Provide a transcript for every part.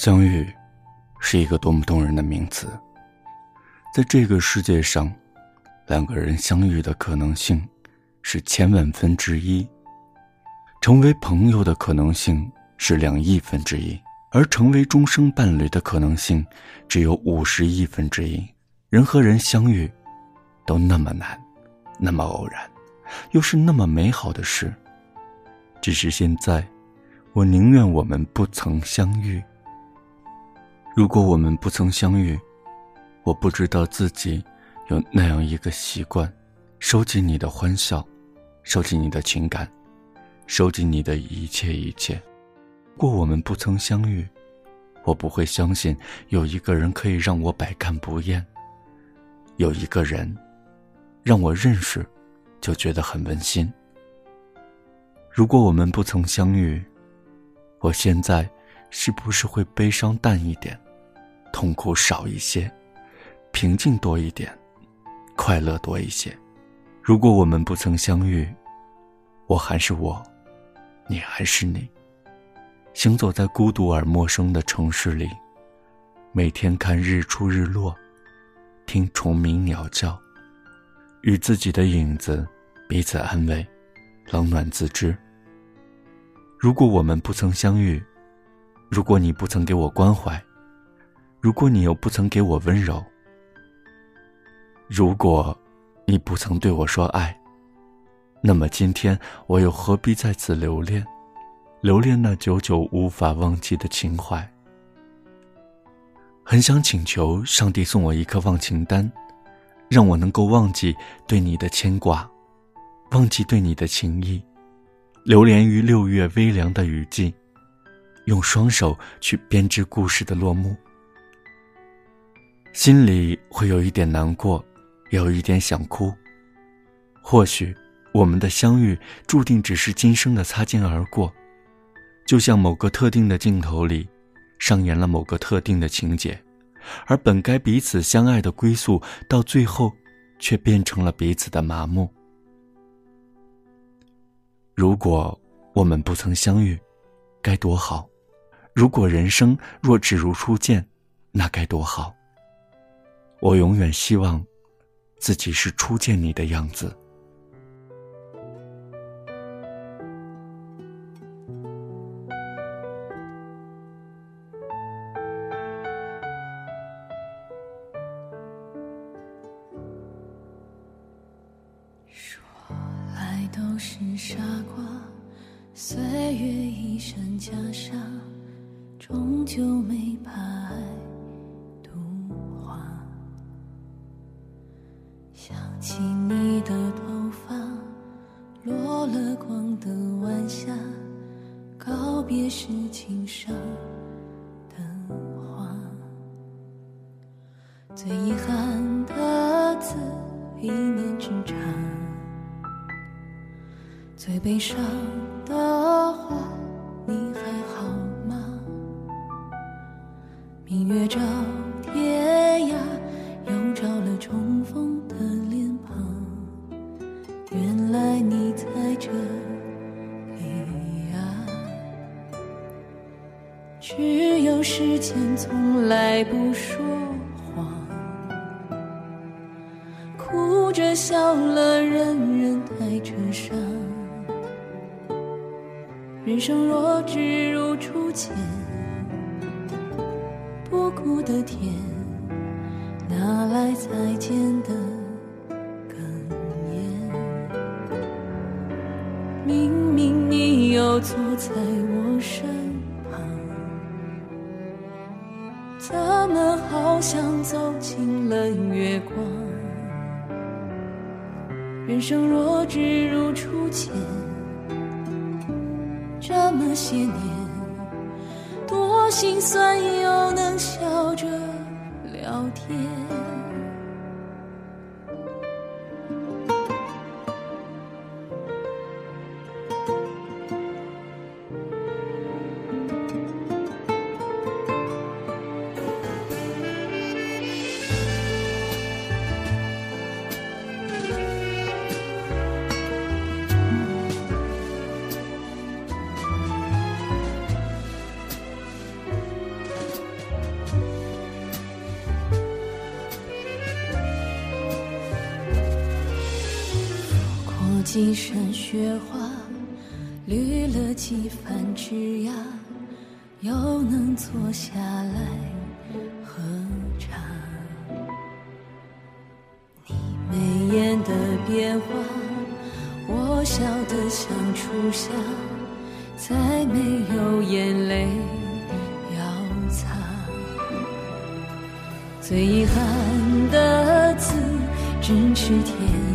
相遇，是一个多么动人的名词。在这个世界上，两个人相遇的可能性是千万分之一，成为朋友的可能性是两亿分之一，而成为终生伴侣的可能性只有五十亿分之一。人和人相遇，都那么难，那么偶然，又是那么美好的事。只是现在，我宁愿我们不曾相遇。如果我们不曾相遇，我不知道自己有那样一个习惯：收集你的欢笑，收集你的情感，收集你的一切一切。如果我们不曾相遇，我不会相信有一个人可以让我百看不厌。有一个人，让我认识，就觉得很温馨。如果我们不曾相遇，我现在是不是会悲伤淡一点？痛苦少一些，平静多一点，快乐多一些。如果我们不曾相遇，我还是我，你还是你。行走在孤独而陌生的城市里，每天看日出日落，听虫鸣鸟叫，与自己的影子彼此安慰，冷暖自知。如果我们不曾相遇，如果你不曾给我关怀。如果你又不曾给我温柔，如果你不曾对我说爱，那么今天我又何必在此留恋，留恋那久久无法忘记的情怀？很想请求上帝送我一颗忘情丹，让我能够忘记对你的牵挂，忘记对你的情意，流连于六月微凉的雨季，用双手去编织故事的落幕。心里会有一点难过，有一点想哭。或许我们的相遇注定只是今生的擦肩而过，就像某个特定的镜头里，上演了某个特定的情节，而本该彼此相爱的归宿，到最后却变成了彼此的麻木。如果我们不曾相遇，该多好！如果人生若只如初见，那该多好！我永远希望，自己是初见你的样子。说来都是傻瓜，岁月一身袈裟，终究没把爱。想起你的头发，落了光的晚霞，告别是情伤的话。最遗憾的字，一念之差。最悲伤的话，你还好吗？明月照只有时间从来不说谎，哭着笑了，人人带着伤。人生若只如初见，不顾的甜，哪来再见的哽咽？明明你又坐在我好像走进了月光？人生若只如初见，这么些年，多心酸又能笑着聊天。几身雪花，绿了几番枝桠，又能坐下来喝茶。你眉眼的变化，我笑得像初夏，再没有眼泪要擦。最遗憾的字，咫尺天。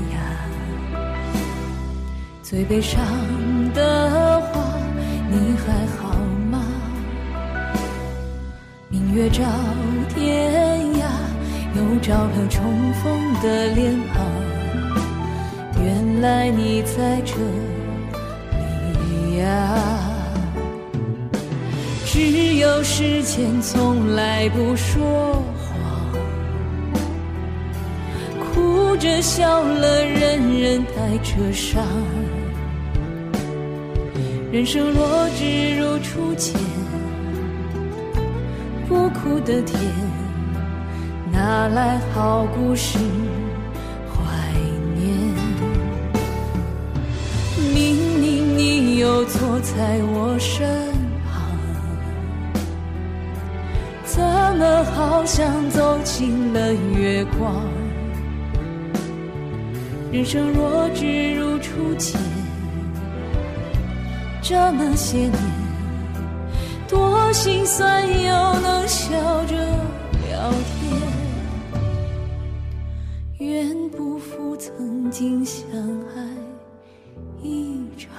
最悲伤的话，你还好吗？明月照天涯，又照了重逢的脸庞。原来你在这里呀。只有时间从来不说谎，哭着笑了，人人带着伤。人生若只如初见，不苦的甜，哪来好故事怀念？明明你又坐在我身旁，怎么好像走进了月光？人生若只如初见。这么些年，多心酸又能笑着聊天，愿不负曾经相爱一场。